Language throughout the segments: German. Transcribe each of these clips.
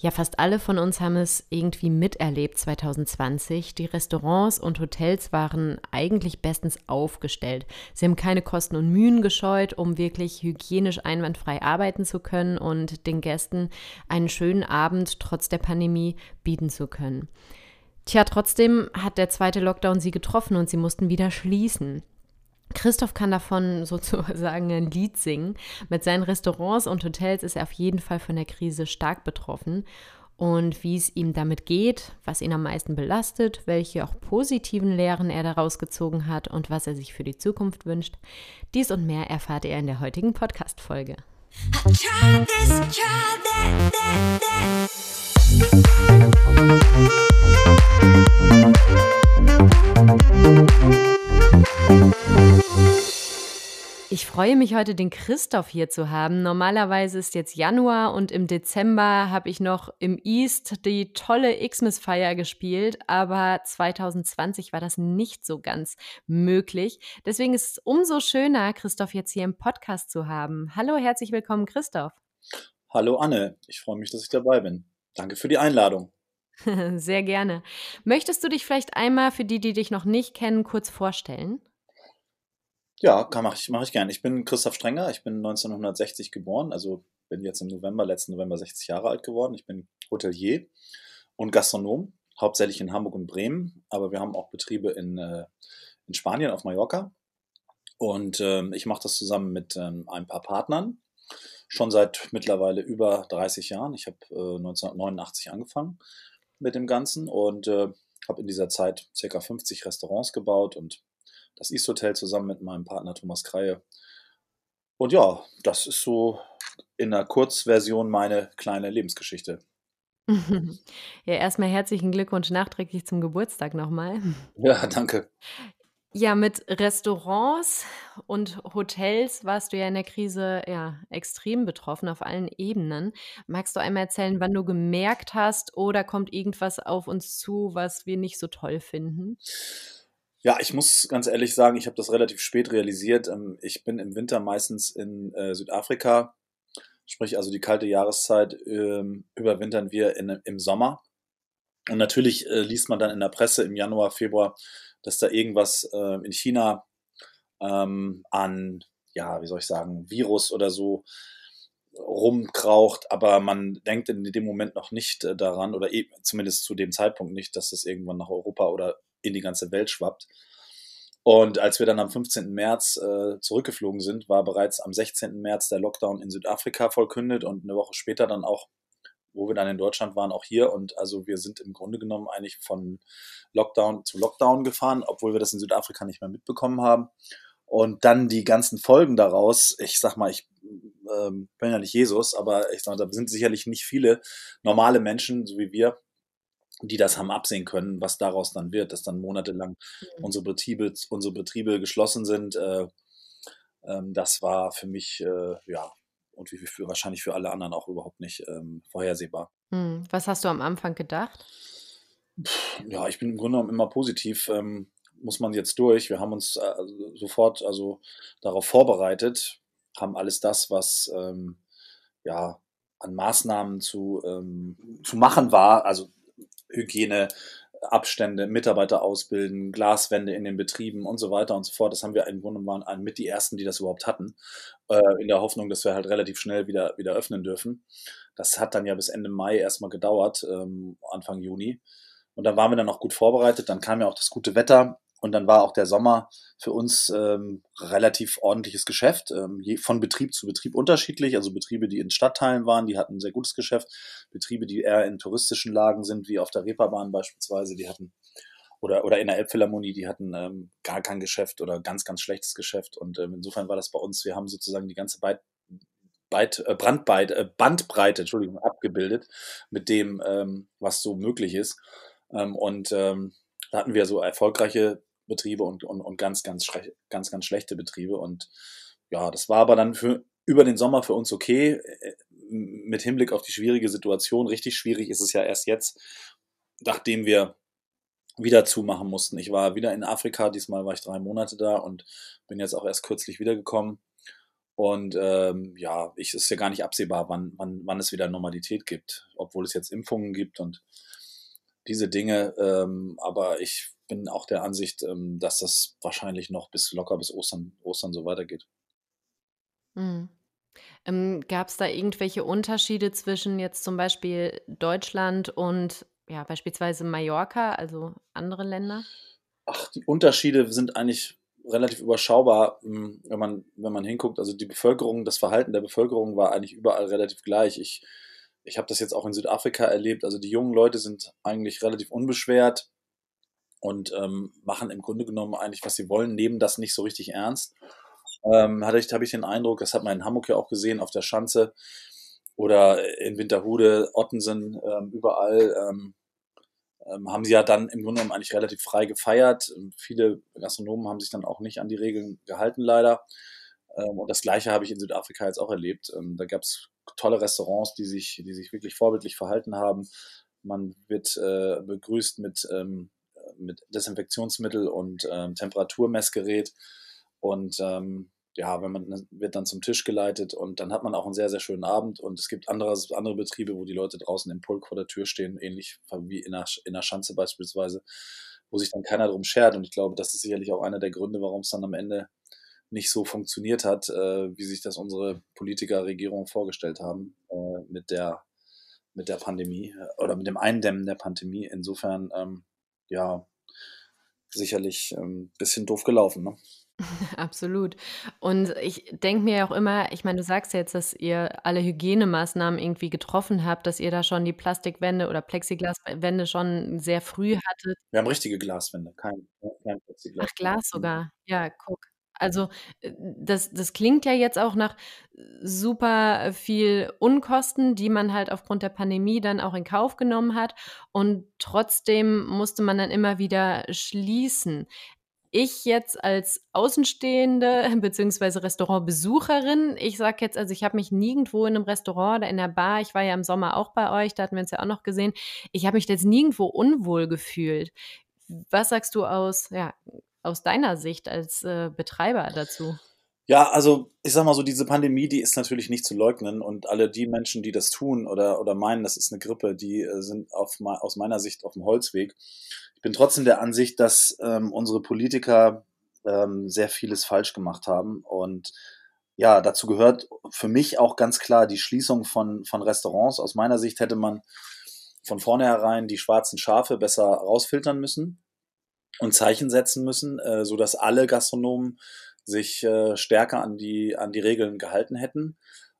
Ja, fast alle von uns haben es irgendwie miterlebt 2020. Die Restaurants und Hotels waren eigentlich bestens aufgestellt. Sie haben keine Kosten und Mühen gescheut, um wirklich hygienisch einwandfrei arbeiten zu können und den Gästen einen schönen Abend trotz der Pandemie bieten zu können. Tja, trotzdem hat der zweite Lockdown sie getroffen und sie mussten wieder schließen. Christoph kann davon sozusagen ein Lied singen. Mit seinen Restaurants und Hotels ist er auf jeden Fall von der Krise stark betroffen. Und wie es ihm damit geht, was ihn am meisten belastet, welche auch positiven Lehren er daraus gezogen hat und was er sich für die Zukunft wünscht, dies und mehr erfahrt ihr in der heutigen Podcast-Folge. Try Ich freue mich heute, den Christoph hier zu haben. Normalerweise ist jetzt Januar und im Dezember habe ich noch im East die tolle Xmas-Feier gespielt, aber 2020 war das nicht so ganz möglich. Deswegen ist es umso schöner, Christoph jetzt hier im Podcast zu haben. Hallo, herzlich willkommen, Christoph. Hallo, Anne. Ich freue mich, dass ich dabei bin. Danke für die Einladung. Sehr gerne. Möchtest du dich vielleicht einmal für die, die dich noch nicht kennen, kurz vorstellen? Ja, kann mache ich, mach ich gerne. Ich bin Christoph Strenger, ich bin 1960 geboren, also bin jetzt im November, letzten November 60 Jahre alt geworden. Ich bin Hotelier und Gastronom, hauptsächlich in Hamburg und Bremen, aber wir haben auch Betriebe in, äh, in Spanien, auf Mallorca. Und ähm, ich mache das zusammen mit ähm, ein paar Partnern, schon seit mittlerweile über 30 Jahren. Ich habe äh, 1989 angefangen mit dem Ganzen und äh, habe in dieser Zeit ca. 50 Restaurants gebaut und das East Hotel zusammen mit meinem Partner Thomas Kreie. Und ja, das ist so in der Kurzversion meine kleine Lebensgeschichte. Ja, erstmal herzlichen Glückwunsch nachträglich zum Geburtstag nochmal. Ja, danke. Ja, mit Restaurants und Hotels warst du ja in der Krise ja extrem betroffen auf allen Ebenen. Magst du einmal erzählen, wann du gemerkt hast oder kommt irgendwas auf uns zu, was wir nicht so toll finden? Ja, ich muss ganz ehrlich sagen, ich habe das relativ spät realisiert. Ähm, ich bin im Winter meistens in äh, Südafrika, sprich also die kalte Jahreszeit ähm, überwintern wir in, im Sommer. Und natürlich äh, liest man dann in der Presse im Januar, Februar, dass da irgendwas äh, in China ähm, an, ja, wie soll ich sagen, Virus oder so rumkraucht, aber man denkt in dem Moment noch nicht äh, daran oder e zumindest zu dem Zeitpunkt nicht, dass das irgendwann nach Europa oder in die ganze Welt schwappt. Und als wir dann am 15. März äh, zurückgeflogen sind, war bereits am 16. März der Lockdown in Südafrika vollkündet und eine Woche später dann auch, wo wir dann in Deutschland waren, auch hier. Und also wir sind im Grunde genommen eigentlich von Lockdown zu Lockdown gefahren, obwohl wir das in Südafrika nicht mehr mitbekommen haben. Und dann die ganzen Folgen daraus, ich sag mal, ich ähm, bin ja nicht Jesus, aber ich sag, da sind sicherlich nicht viele normale Menschen, so wie wir, die das haben absehen können, was daraus dann wird, dass dann monatelang mhm. unsere, Betriebe, unsere Betriebe geschlossen sind. Äh, ähm, das war für mich, äh, ja, und wie für, wahrscheinlich für alle anderen auch überhaupt nicht ähm, vorhersehbar. Mhm. Was hast du am Anfang gedacht? Ja, ich bin im Grunde genommen immer positiv. Ähm, muss man jetzt durch. Wir haben uns äh, sofort also darauf vorbereitet, haben alles das, was ähm, ja an Maßnahmen zu, ähm, zu machen war, also Hygiene, Abstände, Mitarbeiter ausbilden, Glaswände in den Betrieben und so weiter und so fort. Das haben wir im Grunde waren mit die ersten, die das überhaupt hatten, äh, in der Hoffnung, dass wir halt relativ schnell wieder, wieder öffnen dürfen. Das hat dann ja bis Ende Mai erstmal gedauert, ähm, Anfang Juni. Und dann waren wir dann auch gut vorbereitet. Dann kam ja auch das gute Wetter. Und dann war auch der Sommer für uns ähm, relativ ordentliches Geschäft, ähm, je, von Betrieb zu Betrieb unterschiedlich. Also Betriebe, die in Stadtteilen waren, die hatten ein sehr gutes Geschäft. Betriebe, die eher in touristischen Lagen sind, wie auf der Reeperbahn beispielsweise, die hatten oder, oder in der Elbphilharmonie, die hatten ähm, gar kein Geschäft oder ganz, ganz schlechtes Geschäft. Und ähm, insofern war das bei uns, wir haben sozusagen die ganze Beit, Beit, äh, Brandbeit, äh, Bandbreite Entschuldigung, abgebildet mit dem, ähm, was so möglich ist. Ähm, und ähm, da hatten wir so erfolgreiche Betriebe und, und, und ganz, ganz, ganz, ganz schlechte Betriebe. Und ja, das war aber dann für, über den Sommer für uns okay. Äh, mit Hinblick auf die schwierige Situation. Richtig schwierig ist es ja erst jetzt, nachdem wir wieder zumachen mussten. Ich war wieder in Afrika, diesmal war ich drei Monate da und bin jetzt auch erst kürzlich wiedergekommen. Und ähm, ja, ich ist ja gar nicht absehbar, wann, wann, wann es wieder Normalität gibt, obwohl es jetzt Impfungen gibt und diese Dinge. Ähm, aber ich bin auch der Ansicht, ähm, dass das wahrscheinlich noch bis locker bis Ostern, Ostern so weitergeht. Mhm. Ähm, Gab es da irgendwelche Unterschiede zwischen jetzt zum Beispiel Deutschland und ja, beispielsweise Mallorca, also andere Länder? Ach, die Unterschiede sind eigentlich relativ überschaubar, hm, wenn man, wenn man hinguckt. Also die Bevölkerung, das Verhalten der Bevölkerung war eigentlich überall relativ gleich. Ich, ich habe das jetzt auch in Südafrika erlebt. Also die jungen Leute sind eigentlich relativ unbeschwert und ähm, machen im Grunde genommen eigentlich, was sie wollen, nehmen das nicht so richtig ernst. Ähm, hatte ich, habe ich den Eindruck, das hat man in Hamburg ja auch gesehen, auf der Schanze oder in Winterhude, Ottensen, ähm, überall ähm, ähm, haben sie ja dann im Grunde genommen eigentlich relativ frei gefeiert. Viele Gastronomen haben sich dann auch nicht an die Regeln gehalten, leider. Ähm, und das Gleiche habe ich in Südafrika jetzt auch erlebt. Ähm, da gab es tolle Restaurants, die sich, die sich wirklich vorbildlich verhalten haben. Man wird äh, begrüßt mit, ähm, mit Desinfektionsmittel und ähm, Temperaturmessgerät. Und ähm, ja, wenn man wird dann zum Tisch geleitet und dann hat man auch einen sehr, sehr schönen Abend. Und es gibt andere, andere Betriebe, wo die Leute draußen im Pulk vor der Tür stehen, ähnlich wie in der, in der Schanze beispielsweise, wo sich dann keiner drum schert. Und ich glaube, das ist sicherlich auch einer der Gründe, warum es dann am Ende nicht so funktioniert hat, äh, wie sich das unsere Politiker, Regierung vorgestellt haben äh, mit der mit der Pandemie äh, oder mit dem Eindämmen der Pandemie. Insofern, ähm, ja, sicherlich ein ähm, bisschen doof gelaufen. Ne? Absolut. Und ich denke mir auch immer, ich meine, du sagst jetzt, dass ihr alle Hygienemaßnahmen irgendwie getroffen habt, dass ihr da schon die Plastikwände oder Plexiglaswände schon sehr früh hattet. Wir haben richtige Glaswände, kein, kein Plexiglas. Ach, Glas sogar. Ja, guck. Also äh, das, das klingt ja jetzt auch nach super viel Unkosten, die man halt aufgrund der Pandemie dann auch in Kauf genommen hat. Und trotzdem musste man dann immer wieder schließen ich jetzt als Außenstehende beziehungsweise Restaurantbesucherin, ich sage jetzt, also ich habe mich nirgendwo in einem Restaurant oder in der Bar, ich war ja im Sommer auch bei euch, da hatten wir uns ja auch noch gesehen, ich habe mich jetzt nirgendwo unwohl gefühlt. Was sagst du aus, ja, aus deiner Sicht als äh, Betreiber dazu? Ja, also ich sag mal so, diese Pandemie, die ist natürlich nicht zu leugnen und alle die Menschen, die das tun oder, oder meinen, das ist eine Grippe, die äh, sind auf, aus meiner Sicht auf dem Holzweg. Ich bin trotzdem der Ansicht, dass ähm, unsere Politiker ähm, sehr vieles falsch gemacht haben und ja, dazu gehört für mich auch ganz klar die Schließung von, von Restaurants. Aus meiner Sicht hätte man von vornherein die schwarzen Schafe besser rausfiltern müssen und Zeichen setzen müssen, äh, so dass alle Gastronomen sich äh, stärker an die, an die Regeln gehalten hätten.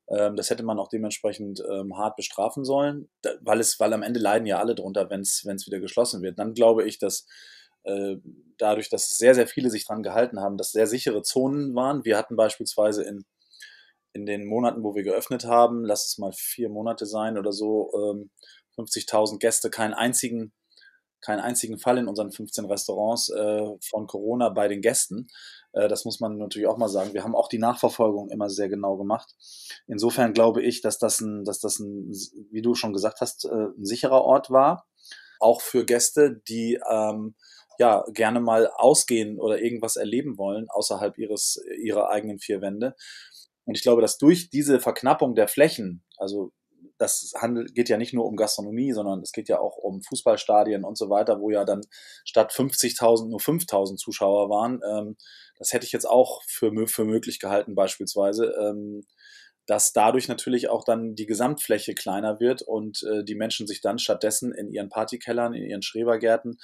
Ähm, das hätte man auch dementsprechend ähm, hart bestrafen sollen, da, weil es, weil am Ende leiden ja alle drunter, wenn es wieder geschlossen wird. Dann glaube ich, dass äh, dadurch, dass sehr, sehr viele sich dran gehalten haben, dass sehr sichere Zonen waren. Wir hatten beispielsweise in, in den Monaten, wo wir geöffnet haben, lass es mal vier Monate sein oder so, ähm, 50.000 Gäste, keinen einzigen keinen einzigen Fall in unseren 15 Restaurants äh, von Corona bei den Gästen. Äh, das muss man natürlich auch mal sagen. Wir haben auch die Nachverfolgung immer sehr genau gemacht. Insofern glaube ich, dass das ein, dass das ein, wie du schon gesagt hast, äh, ein sicherer Ort war. Auch für Gäste, die ähm, ja gerne mal ausgehen oder irgendwas erleben wollen außerhalb ihres ihrer eigenen vier Wände. Und ich glaube, dass durch diese Verknappung der Flächen, also das handelt, geht ja nicht nur um Gastronomie, sondern es geht ja auch um Fußballstadien und so weiter, wo ja dann statt 50.000 nur 5.000 Zuschauer waren. Ähm, das hätte ich jetzt auch für, für möglich gehalten beispielsweise, ähm, dass dadurch natürlich auch dann die Gesamtfläche kleiner wird und äh, die Menschen sich dann stattdessen in ihren Partykellern, in ihren Schrebergärten,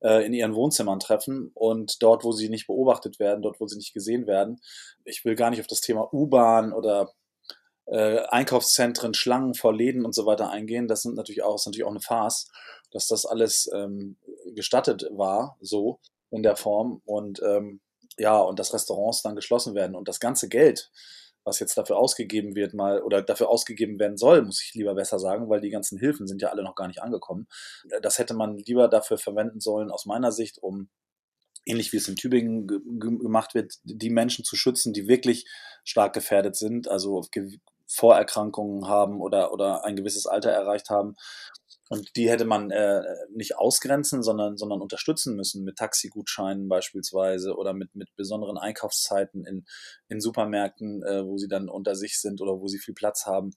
äh, in ihren Wohnzimmern treffen und dort, wo sie nicht beobachtet werden, dort, wo sie nicht gesehen werden. Ich will gar nicht auf das Thema U-Bahn oder äh, Einkaufszentren, Schlangen vor Läden und so weiter eingehen. Das sind natürlich auch, ist natürlich auch eine Farce, dass das alles ähm, gestattet war, so in der Form. Und ähm, ja, und dass Restaurants dann geschlossen werden und das ganze Geld, was jetzt dafür ausgegeben wird, mal oder dafür ausgegeben werden soll, muss ich lieber besser sagen, weil die ganzen Hilfen sind ja alle noch gar nicht angekommen. Das hätte man lieber dafür verwenden sollen, aus meiner Sicht, um ähnlich wie es in Tübingen gemacht wird, die Menschen zu schützen, die wirklich stark gefährdet sind, also Vorerkrankungen haben oder, oder ein gewisses Alter erreicht haben. Und die hätte man äh, nicht ausgrenzen, sondern, sondern unterstützen müssen mit Taxigutscheinen beispielsweise oder mit, mit besonderen Einkaufszeiten in, in Supermärkten, äh, wo sie dann unter sich sind oder wo sie viel Platz haben,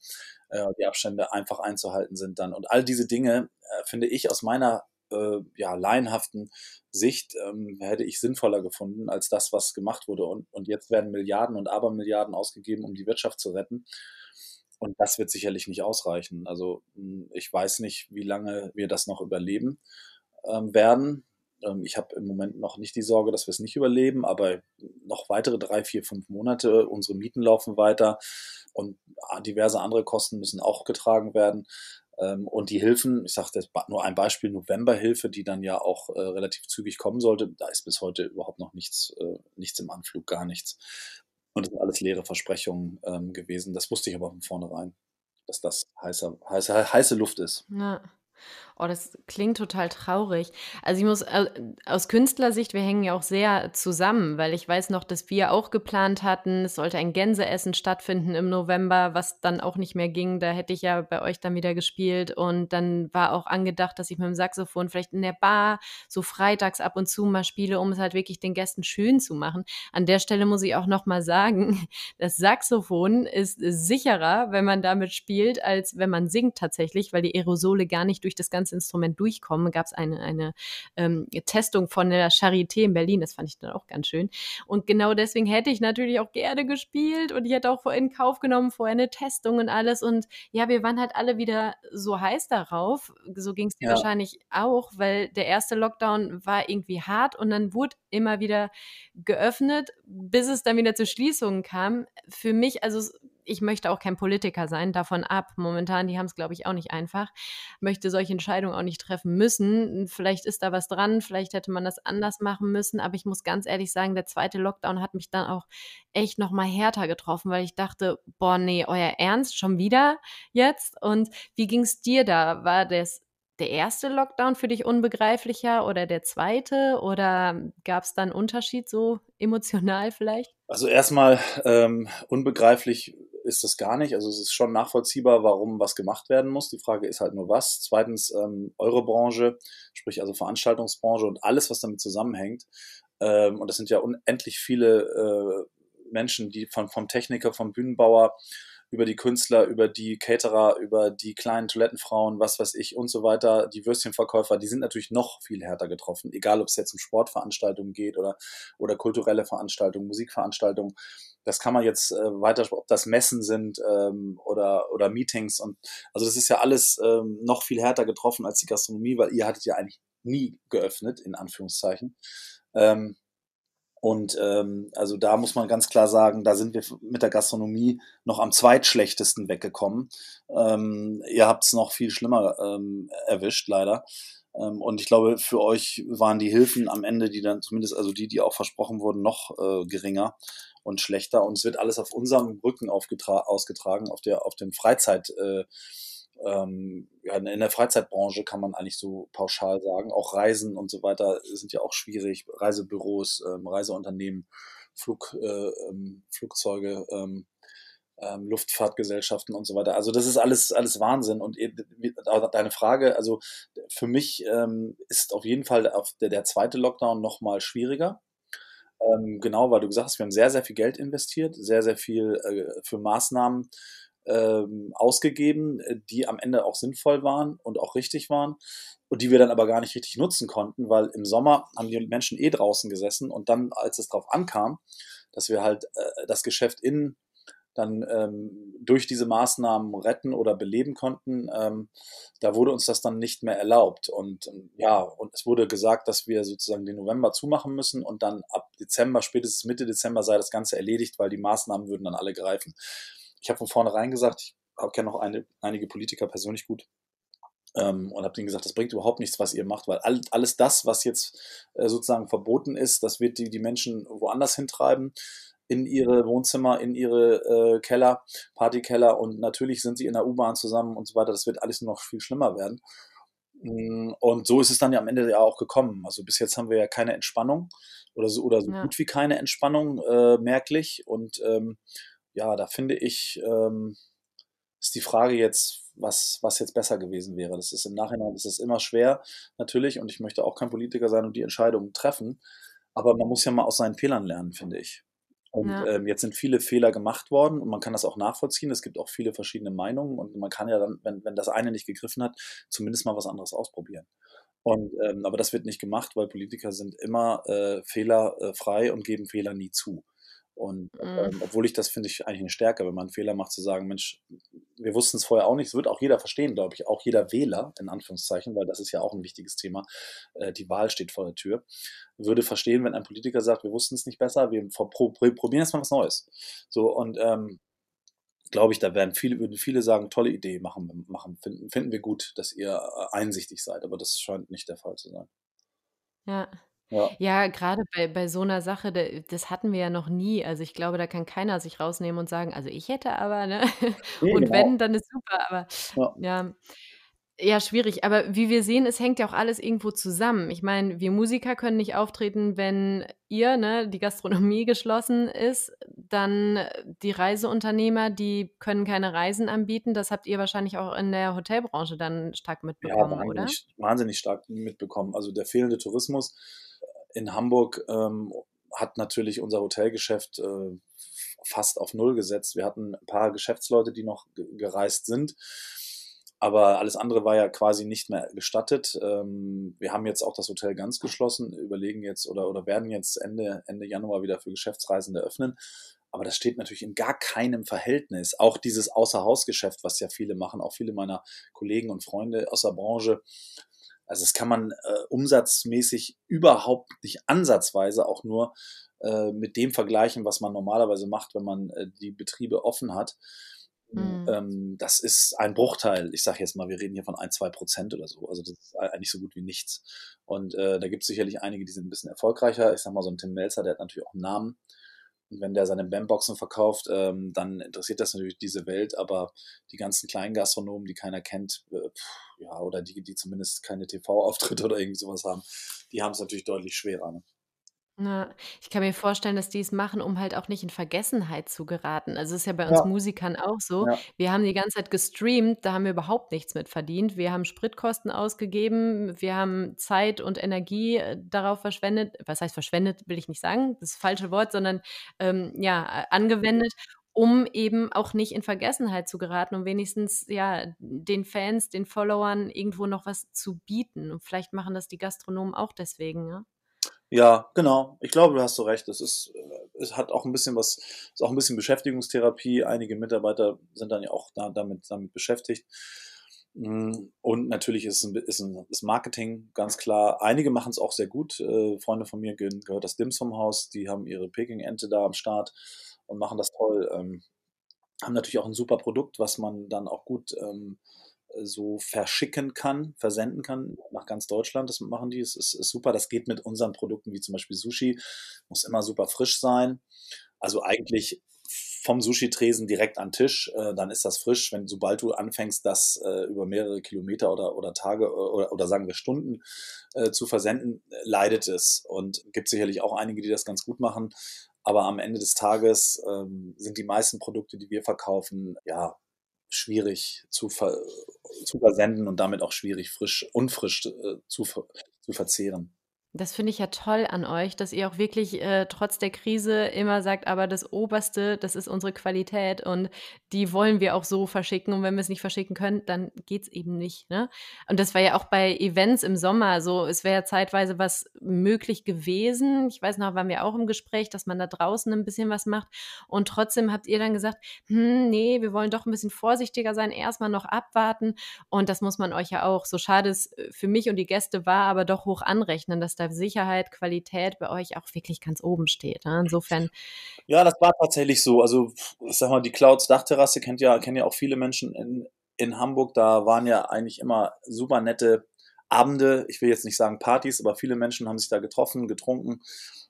äh, die Abstände einfach einzuhalten sind dann. Und all diese Dinge äh, finde ich aus meiner äh, ja, laienhaften Sicht ähm, hätte ich sinnvoller gefunden als das, was gemacht wurde. Und, und jetzt werden Milliarden und Abermilliarden ausgegeben, um die Wirtschaft zu retten. Und das wird sicherlich nicht ausreichen. Also hm, ich weiß nicht, wie lange wir das noch überleben ähm, werden. Ähm, ich habe im Moment noch nicht die Sorge, dass wir es nicht überleben, aber noch weitere drei, vier, fünf Monate. Unsere Mieten laufen weiter und ah, diverse andere Kosten müssen auch getragen werden. Ähm, und die Hilfen, ich sage jetzt nur ein Beispiel, Novemberhilfe, die dann ja auch äh, relativ zügig kommen sollte, da ist bis heute überhaupt noch nichts, äh, nichts im Anflug, gar nichts. Und das sind alles leere Versprechungen ähm, gewesen. Das wusste ich aber von vornherein, dass das heiße, heiße, heiße Luft ist. Ja. Oh, das klingt total traurig. Also ich muss äh, aus Künstlersicht, wir hängen ja auch sehr zusammen, weil ich weiß noch, dass wir auch geplant hatten, es sollte ein Gänseessen stattfinden im November, was dann auch nicht mehr ging. Da hätte ich ja bei euch dann wieder gespielt und dann war auch angedacht, dass ich mit dem Saxophon vielleicht in der Bar so freitags ab und zu mal spiele, um es halt wirklich den Gästen schön zu machen. An der Stelle muss ich auch noch mal sagen, das Saxophon ist sicherer, wenn man damit spielt, als wenn man singt tatsächlich, weil die Aerosole gar nicht durch das ganze ganze Instrument durchkommen. Gab es eine, eine ähm, Testung von der Charité in Berlin, das fand ich dann auch ganz schön. Und genau deswegen hätte ich natürlich auch gerne gespielt und ich hätte auch in Kauf genommen vorher eine Testung und alles. Und ja, wir waren halt alle wieder so heiß darauf. So ging es dir ja. wahrscheinlich auch, weil der erste Lockdown war irgendwie hart und dann wurde immer wieder geöffnet, bis es dann wieder zu Schließungen kam. Für mich, also ich möchte auch kein Politiker sein, davon ab. Momentan, die haben es, glaube ich, auch nicht einfach. Möchte solche Entscheidungen auch nicht treffen müssen. Vielleicht ist da was dran, vielleicht hätte man das anders machen müssen, aber ich muss ganz ehrlich sagen, der zweite Lockdown hat mich dann auch echt nochmal härter getroffen, weil ich dachte, boah, nee, euer Ernst schon wieder jetzt? Und wie ging es dir da? War das der erste Lockdown für dich unbegreiflicher oder der zweite? Oder gab es da einen Unterschied so emotional vielleicht? Also erstmal ähm, unbegreiflich ist das gar nicht. Also es ist schon nachvollziehbar, warum was gemacht werden muss. Die Frage ist halt nur was. Zweitens, ähm, eure Branche, sprich also Veranstaltungsbranche und alles, was damit zusammenhängt. Ähm, und das sind ja unendlich viele äh, Menschen, die von, vom Techniker, vom Bühnenbauer, über die Künstler, über die Caterer, über die kleinen Toilettenfrauen, was weiß ich und so weiter, die Würstchenverkäufer, die sind natürlich noch viel härter getroffen, egal ob es jetzt um Sportveranstaltungen geht oder, oder kulturelle Veranstaltungen, Musikveranstaltungen. Das kann man jetzt äh, weiter, ob das Messen sind ähm, oder, oder Meetings und also das ist ja alles ähm, noch viel härter getroffen als die Gastronomie, weil ihr hattet ja eigentlich nie geöffnet, in Anführungszeichen. Ähm, und ähm, also da muss man ganz klar sagen, da sind wir mit der Gastronomie noch am zweitschlechtesten weggekommen. Ähm, ihr habt es noch viel schlimmer ähm, erwischt, leider. Ähm, und ich glaube, für euch waren die Hilfen am Ende, die dann zumindest, also die, die auch versprochen wurden, noch äh, geringer und schlechter. Und es wird alles auf unserem Rücken ausgetragen, auf der, auf dem Freizeit. Äh, ähm, ja, in der Freizeitbranche kann man eigentlich so pauschal sagen. Auch Reisen und so weiter sind ja auch schwierig. Reisebüros, ähm, Reiseunternehmen, Flug, äh, ähm, Flugzeuge, ähm, ähm, Luftfahrtgesellschaften und so weiter. Also das ist alles, alles Wahnsinn. Und deine Frage, also für mich ähm, ist auf jeden Fall der, der zweite Lockdown noch mal schwieriger. Genau, weil du gesagt hast, wir haben sehr, sehr viel Geld investiert, sehr, sehr viel äh, für Maßnahmen ähm, ausgegeben, die am Ende auch sinnvoll waren und auch richtig waren und die wir dann aber gar nicht richtig nutzen konnten, weil im Sommer haben die Menschen eh draußen gesessen und dann, als es darauf ankam, dass wir halt äh, das Geschäft innen dann ähm, durch diese Maßnahmen retten oder beleben konnten, ähm, da wurde uns das dann nicht mehr erlaubt. Und ähm, ja, und es wurde gesagt, dass wir sozusagen den November zumachen müssen und dann ab Dezember, spätestens Mitte Dezember sei das Ganze erledigt, weil die Maßnahmen würden dann alle greifen. Ich habe von vornherein gesagt, ich kenne auch eine, einige Politiker persönlich gut ähm, und habe denen gesagt, das bringt überhaupt nichts, was ihr macht, weil all, alles das, was jetzt äh, sozusagen verboten ist, das wird die, die Menschen woanders hintreiben in ihre Wohnzimmer, in ihre äh, Keller, Partykeller und natürlich sind sie in der U-Bahn zusammen und so weiter. Das wird alles noch viel schlimmer werden. Mm, und so ist es dann ja am Ende ja auch gekommen. Also bis jetzt haben wir ja keine Entspannung oder so, oder so ja. gut wie keine Entspannung äh, merklich. Und ähm, ja, da finde ich, ähm, ist die Frage jetzt, was, was jetzt besser gewesen wäre. Das ist im Nachhinein, das ist immer schwer, natürlich, und ich möchte auch kein Politiker sein und die Entscheidungen treffen. Aber man muss ja mal aus seinen Fehlern lernen, finde ich. Und Ja. ähm, jetzt sind viele Fehler gemacht worden und man kann das auch nachvollziehen. Es gibt auch viele verschiedene Meinungen und man kann ja dann, wenn, wenn das eine nicht gegriffen hat, zumindest mal was anderes ausprobieren. Und, ähm, aber das wird nicht gemacht, weil Politiker sind immer äh, fehlerfrei und geben Fehler nie zu. Und Mhm. ähm, obwohl ich das finde ich eigentlich eine Stärke, wenn man einen Fehler macht, zu sagen, Mensch, wir wussten es vorher auch nicht, das wird auch jeder verstehen, glaube ich, auch jeder Wähler, in Anführungszeichen, weil das ist ja auch ein wichtiges Thema, äh, die Wahl steht vor der Tür, würde verstehen, wenn ein Politiker sagt, wir wussten es nicht besser, wir pro, pro, probieren jetzt mal was Neues. So, und ähm, glaube ich, da werden viele, würden viele sagen, tolle Idee, machen, machen finden, finden wir gut, dass ihr äh, einsichtig seid, aber das scheint nicht der Fall zu sein. Ja. Ja. Ja, gerade bei bei so 'ner Sache, da das hatten wir ja noch nie. Also, ich glaube, da kann keiner sich rausnehmen und sagen: „Also, ich hätte aber“, ne? Und genau. wenn, dann ist super, aber Ja. ja. Ja, schwierig. Aber wie wir sehen, es hängt ja auch alles irgendwo zusammen. Ich meine, wir Musiker können nicht auftreten, wenn ihr, ne, die Gastronomie geschlossen ist. Dann äh, die Reiseunternehmer, die können keine Reisen anbieten. Das habt ihr wahrscheinlich auch in der Hotelbranche dann stark Ja, mitbekommen, oder? wahnsinnig, wahnsinnig stark mitbekommen. Also der fehlende Tourismus in Hamburg ähm, hat natürlich unser Hotelgeschäft äh, fast auf Null gesetzt. Wir hatten ein paar Geschäftsleute, die noch ge- gereist sind, aber alles andere war ja quasi nicht mehr gestattet. Ähm, wir haben jetzt auch das Hotel ganz geschlossen, überlegen jetzt oder, oder werden jetzt Ende, Ende Januar wieder für Geschäftsreisende öffnen. Aber das steht natürlich in gar keinem Verhältnis. Auch dieses Außerhausgeschäft, was ja viele machen, auch viele meiner Kollegen und Freunde aus der Branche. Also das kann man äh, umsatzmäßig überhaupt nicht ansatzweise auch nur äh, mit dem vergleichen, was man normalerweise macht, wenn man äh, die Betriebe offen hat. Mhm. Ähm, das ist ein Bruchteil. Ich sage jetzt mal, wir reden hier von ein, zwei Prozent oder so. Also das ist eigentlich so gut wie nichts. Und äh, da gibt es sicherlich einige, die sind ein bisschen erfolgreicher. Ich sag mal, so ein Tim Melzer, der hat natürlich auch einen Namen. Und wenn der seine Bamboxen verkauft, ähm, dann interessiert das natürlich diese Welt, aber die ganzen kleinen Gastronomen, die keiner kennt, äh, ja, oder die, die zumindest keine TV-Auftritte oder irgendwie sowas haben, die haben es natürlich deutlich schwerer. Ne? Ja, ich kann mir vorstellen, dass die es machen, um halt auch nicht in Vergessenheit zu geraten. Also, es ist ja bei uns Ja. Musikern auch so. Ja. Wir haben die ganze Zeit gestreamt, da haben wir überhaupt nichts mit verdient. Wir haben Spritkosten ausgegeben, wir haben Zeit und Energie, äh, darauf verschwendet. Was heißt verschwendet, will ich nicht sagen, das ist das falsche Wort, sondern, ähm, ja, äh, angewendet, um eben auch nicht in Vergessenheit zu geraten und wenigstens, ja, den Fans, den Followern irgendwo noch was zu bieten. Und vielleicht machen das die Gastronomen auch deswegen, ne? Ja, genau. Ich glaube, du hast so recht. Es ist, äh, es hat auch ein bisschen was, ist auch ein bisschen Beschäftigungstherapie. Einige Mitarbeiter sind dann ja auch da, damit, damit beschäftigt. Mm, Und natürlich ist, ein, ist, ein, ist Marketing ganz klar. Einige machen es auch sehr gut. Äh, Freunde von mir ge- gehört das Dims vom Haus, die haben ihre Peking-Ente da am Start und machen das toll. Ähm, haben natürlich auch ein super Produkt, was man dann auch gut ähm, so verschicken kann, versenden kann nach ganz Deutschland. Das machen die. Es ist, ist super. Das geht mit unseren Produkten wie zum Beispiel Sushi. Muss immer super frisch sein. Also eigentlich vom Sushi-Tresen direkt an Tisch, äh, dann ist das frisch. Wenn sobald du anfängst, das äh, über mehrere Kilometer oder, oder Tage äh, oder, oder sagen wir Stunden äh, zu versenden, leidet es. Und gibt sicherlich auch einige, die das ganz gut machen. Aber am Ende des Tages ähm, sind die meisten Produkte, die wir verkaufen, ja, schwierig zu, ver zu versenden und damit auch schwierig frisch, unfrisch äh, zu, ver zu verzehren. Das finde ich ja toll an euch, dass ihr auch wirklich äh, trotz der Krise immer sagt, aber das Oberste, das ist unsere Qualität und die wollen wir auch so verschicken. Und wenn wir es nicht verschicken können, dann geht's eben nicht. Ne? Und das war ja auch bei Events im Sommer so. Es wäre ja zeitweise was möglich gewesen. Ich weiß noch, waren wir auch im Gespräch, dass man da draußen ein bisschen was macht. Und trotzdem habt ihr dann gesagt, hm, nee, wir wollen doch ein bisschen vorsichtiger sein, erstmal noch abwarten. Und das muss man euch ja auch, so schade es äh, für mich und die Gäste war, aber doch hoch anrechnen, dass da Sicherheit, Qualität bei euch auch wirklich ganz oben steht. Ne? Insofern. Ja, das war tatsächlich so. Also, ich sag mal, die Clouds Dachterrasse kennt ja, kennen ja auch viele Menschen in, in Hamburg. Da waren ja eigentlich immer super nette Abende. Ich will jetzt nicht sagen Partys, aber viele Menschen haben sich da getroffen, getrunken,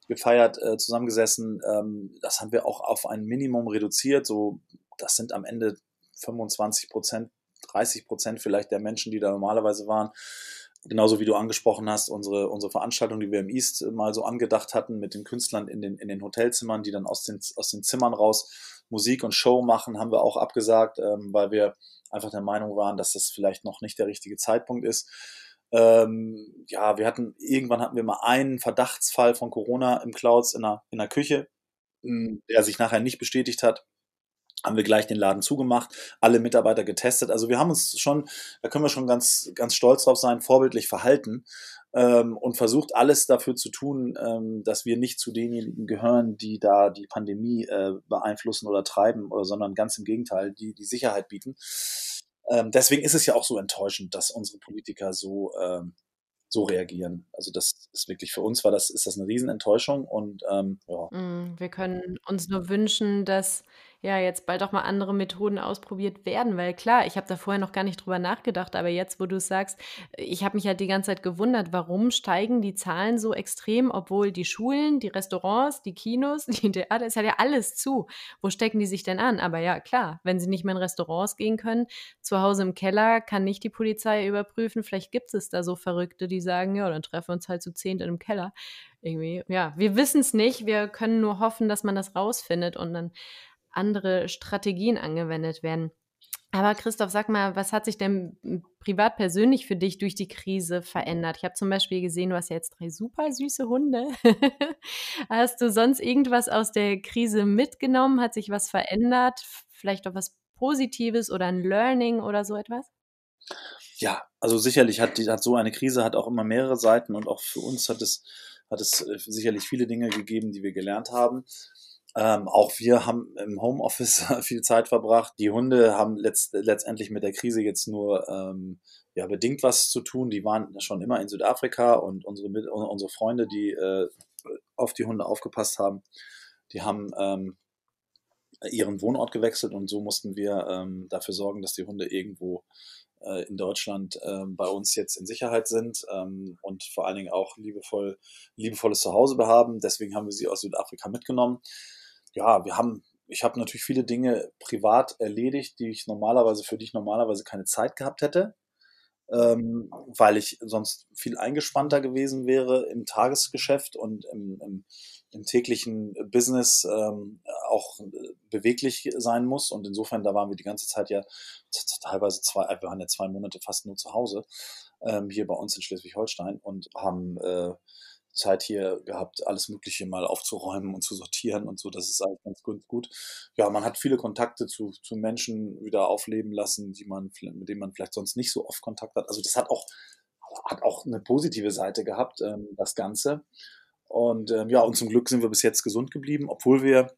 gefeiert, äh, zusammengesessen. Ähm, das haben wir auch auf ein Minimum reduziert. So, das sind am Ende 25 Prozent, 30 Prozent vielleicht der Menschen, die da normalerweise waren genauso wie du angesprochen hast, unsere, unsere Veranstaltung, die wir im East mal so angedacht hatten, mit den Künstlern in den, in den Hotelzimmern, die dann aus den, aus den Zimmern raus Musik und Show machen, haben wir auch abgesagt, ähm, weil wir einfach der Meinung waren, dass das vielleicht noch nicht der richtige Zeitpunkt ist. Ähm, ja, wir hatten, irgendwann hatten wir mal einen Verdachtsfall von Corona im Clouds in der, in der Küche, hm, der sich nachher nicht bestätigt hat haben wir gleich den Laden zugemacht, alle Mitarbeiter getestet. Also wir haben uns schon, da können wir schon ganz, ganz stolz drauf sein, vorbildlich verhalten ähm, und versucht alles dafür zu tun, ähm, dass wir nicht zu denjenigen gehören, die da die Pandemie äh, beeinflussen oder treiben, oder, sondern ganz im Gegenteil, die die Sicherheit bieten. Ähm, deswegen ist es ja auch so enttäuschend, dass unsere Politiker so ähm, so reagieren. Also das ist wirklich für uns war das ist das eine Riesenenttäuschung und ähm, ja. Mm, wir können uns nur wünschen, dass ja, jetzt bald auch mal andere Methoden ausprobiert werden, weil klar, ich habe da vorher noch gar nicht drüber nachgedacht, aber jetzt, wo du sagst, ich habe mich halt die ganze Zeit gewundert, warum steigen die Zahlen so extrem, obwohl die Schulen, die Restaurants, die Kinos, die Theater, es hat ja alles zu. Wo stecken die sich denn an? Aber ja, klar, wenn sie nicht mehr in Restaurants gehen können, zu Hause im Keller kann nicht die Polizei überprüfen, vielleicht gibt es da so Verrückte, die sagen, ja, dann treffen wir uns halt zu zehnt in einem Keller. Irgendwie, ja, wir wissen es nicht, wir können nur hoffen, dass man das rausfindet und dann andere Strategien angewendet werden. Aber Christoph, sag mal, was hat sich denn privat persönlich für dich durch die Krise verändert? Ich habe zum Beispiel gesehen, du hast jetzt drei super süße Hunde. hast du sonst irgendwas aus der Krise mitgenommen? Hat sich was verändert? Vielleicht auch was Positives oder ein Learning oder so etwas? Ja, also sicherlich hat, die, hat so eine Krise hat auch immer mehrere Seiten und auch für uns hat es, hat es äh, sicherlich viele Dinge gegeben, die wir gelernt haben. Ähm, auch wir haben im Homeoffice viel Zeit verbracht. Die Hunde haben letzt, letztendlich mit der Krise jetzt nur ähm, ja, bedingt was zu tun. Die waren schon immer in Südafrika und unsere, unsere Freunde, die äh, auf die Hunde aufgepasst haben, die haben ähm, ihren Wohnort gewechselt und so mussten wir ähm, dafür sorgen, dass die Hunde irgendwo äh, in Deutschland äh, bei uns jetzt in Sicherheit sind ähm, und vor allen Dingen auch liebevoll, liebevolles Zuhause behaben. Deswegen haben wir sie aus Südafrika mitgenommen ja, wir haben, ich habe natürlich viele Dinge privat erledigt, die ich normalerweise, für die ich normalerweise keine Zeit gehabt hätte, ähm, weil ich sonst viel eingespannter gewesen wäre im Tagesgeschäft und im, im, im täglichen Business ähm, auch beweglich sein muss. Und insofern, da waren wir die ganze Zeit ja teilweise zwei, wir waren ja zwei Monate fast nur zu Hause, ähm, hier bei uns in Schleswig-Holstein und haben äh, Zeit hier gehabt, alles Mögliche mal aufzuräumen und zu sortieren und so. Das ist eigentlich ganz gut. Ja, man hat viele Kontakte zu, zu Menschen wieder aufleben lassen, die man, mit denen man vielleicht sonst nicht so oft Kontakt hat. Also das hat auch, hat auch eine positive Seite gehabt, ähm, das Ganze. Und ähm, ja, und zum Glück sind wir bis jetzt gesund geblieben, obwohl wir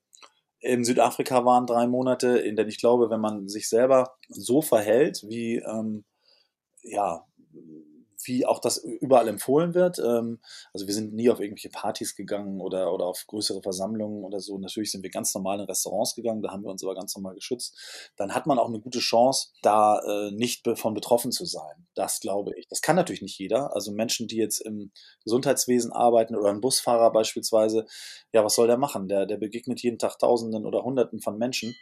in Südafrika waren drei Monate, in denen ich glaube, wenn man sich selber so verhält, wie ähm, ja, wie auch das überall empfohlen wird. Ähm, also wir sind nie auf irgendwelche Partys gegangen oder, oder auf größere Versammlungen oder so. Natürlich sind wir ganz normal in Restaurants gegangen, da haben wir uns aber ganz normal geschützt. Dann hat man auch eine gute Chance, da äh, nicht von betroffen zu sein. Das glaube ich. Das kann natürlich nicht jeder. Also Menschen, die jetzt im Gesundheitswesen arbeiten oder ein Busfahrer beispielsweise, ja, was soll der machen? Der, der begegnet jeden Tag Tausenden oder Hunderten von Menschen.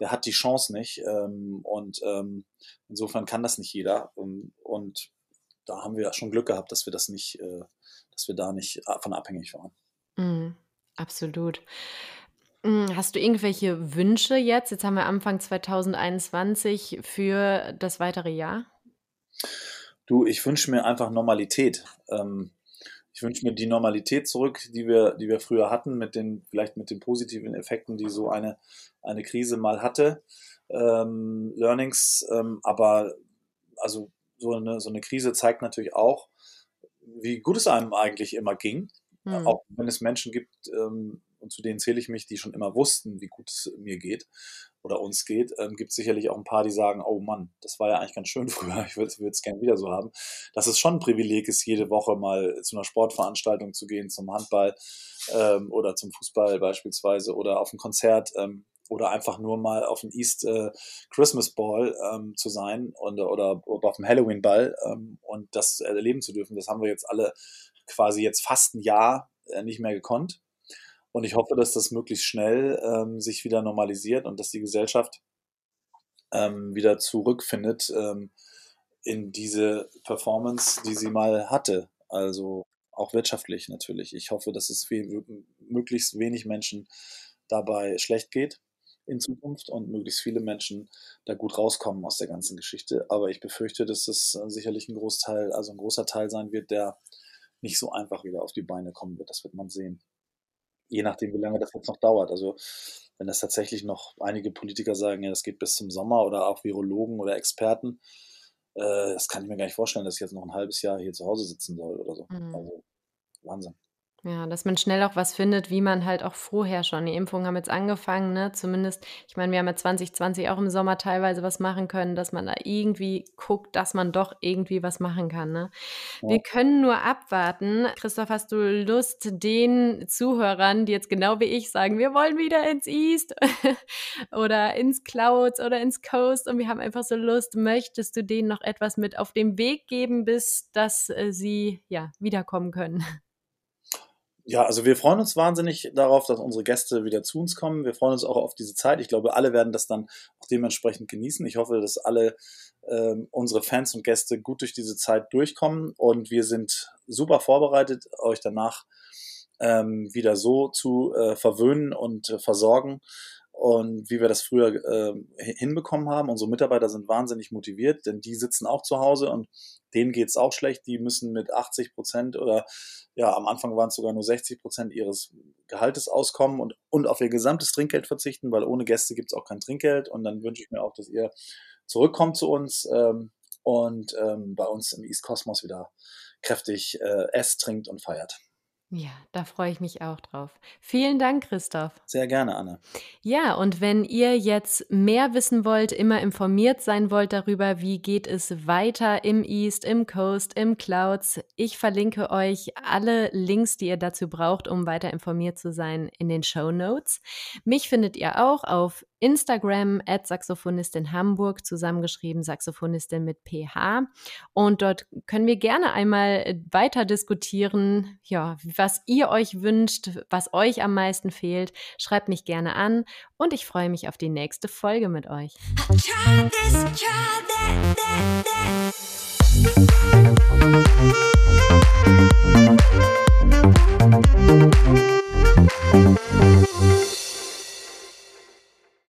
Der hat die Chance nicht. Ähm, und ähm, insofern kann das nicht jeder. Und da haben wir schon Glück gehabt, dass wir das nicht, äh, dass wir da nicht von abhängig waren. Mhm, absolut. Hm, hast du irgendwelche Wünsche jetzt? Jetzt haben wir Anfang 2021 für das weitere Jahr. Du, ich wünsche mir einfach Normalität. Ähm, ich wünsche mir die Normalität zurück, die wir, die wir früher hatten, mit den, vielleicht mit den positiven Effekten, die so eine, eine Krise mal hatte. Ähm, Learnings, ähm, aber also so eine, so eine Krise zeigt natürlich auch, wie gut es einem eigentlich immer ging. Mhm. Auch wenn es Menschen gibt, ähm, und zu denen zähle ich mich, die schon immer wussten, wie gut es mir geht oder uns geht, ähm, gibt es sicherlich auch ein paar, die sagen, oh Mann, das war ja eigentlich ganz schön früher, ich würde es gerne wieder so haben. Dass es schon ein Privileg ist, jede Woche mal zu einer Sportveranstaltung zu gehen, zum Handball ähm, oder zum Fußball beispielsweise oder auf ein Konzert. Ähm, oder einfach nur mal auf dem East äh, Christmas Ball ähm, zu sein und, oder, oder auf dem Halloween Ball ähm, und das erleben zu dürfen. Das haben wir jetzt alle quasi jetzt fast ein Jahr äh, nicht mehr gekonnt. Und ich hoffe, dass das möglichst schnell ähm, sich wieder normalisiert und dass die Gesellschaft ähm, wieder zurückfindet ähm, in diese Performance, die sie mal hatte. Also auch wirtschaftlich natürlich. Ich hoffe, dass es viel, möglichst wenig Menschen dabei schlecht geht in Zukunft und möglichst viele Menschen da gut rauskommen aus der ganzen Geschichte. Aber ich befürchte, dass es äh, sicherlich ein Großteil, also ein großer Teil sein wird, der nicht so einfach wieder auf die Beine kommen wird. Das wird man sehen. Je nachdem, wie lange das jetzt noch dauert. Also wenn das tatsächlich noch einige Politiker sagen, ja, das geht bis zum Sommer oder auch Virologen oder Experten, äh, das kann ich mir gar nicht vorstellen, dass ich jetzt noch ein halbes Jahr hier zu Hause sitzen soll oder so. Mhm. Also Wahnsinn. Ja, dass man schnell auch was findet, wie man halt auch vorher schon. Die Impfungen haben jetzt angefangen, ne? Zumindest, ich meine, wir haben ja 2020 auch im Sommer teilweise was machen können, dass man da irgendwie guckt, dass man doch irgendwie was machen kann, ne? Ja. Wir können nur abwarten. Christoph, hast du Lust, den Zuhörern, die jetzt genau wie ich sagen, wir wollen wieder ins East oder ins Clouds oder ins Coast und wir haben einfach so Lust, möchtest du denen noch etwas mit auf den Weg geben, bis dass äh, sie ja wiederkommen können? Ja, also wir freuen uns wahnsinnig darauf, dass unsere Gäste wieder zu uns kommen. Wir freuen uns auch auf diese Zeit. Ich glaube, alle werden das dann auch dementsprechend genießen. Ich hoffe, dass alle ähm, unsere Fans und Gäste gut durch diese Zeit durchkommen und wir sind super vorbereitet, euch danach ähm, wieder so zu äh, verwöhnen und äh, versorgen, und wie wir das früher äh, hinbekommen haben. Unsere Mitarbeiter sind wahnsinnig motiviert, denn die sitzen auch zu Hause und denen geht's auch schlecht. Die müssen mit 80 Prozent oder ja, am Anfang waren es sogar nur 60 Prozent ihres Gehaltes auskommen und, und auf ihr gesamtes Trinkgeld verzichten, weil ohne Gäste gibt's auch kein Trinkgeld. Und dann wünsche ich mir auch, dass ihr zurückkommt zu uns ähm, und ähm, bei uns im East Cosmos wieder kräftig äh, esst, trinkt und feiert. Ja, da freue ich mich auch drauf. Vielen Dank, Christoph. Sehr gerne, Anne. Ja, und wenn ihr jetzt mehr wissen wollt, immer informiert sein wollt darüber, wie geht es weiter im East, im Coast, im Clouds, ich verlinke euch alle Links, die ihr dazu braucht, um weiter informiert zu sein, in den Show Notes. Mich findet ihr auch auf Instagram at Saxophonistin Hamburg, zusammengeschrieben Saxophonistin mit PH. Und dort können wir gerne einmal äh, weiter diskutieren, ja, was ihr euch wünscht, was euch am meisten fehlt. Schreibt mich gerne an und ich freue mich auf die nächste Folge mit euch.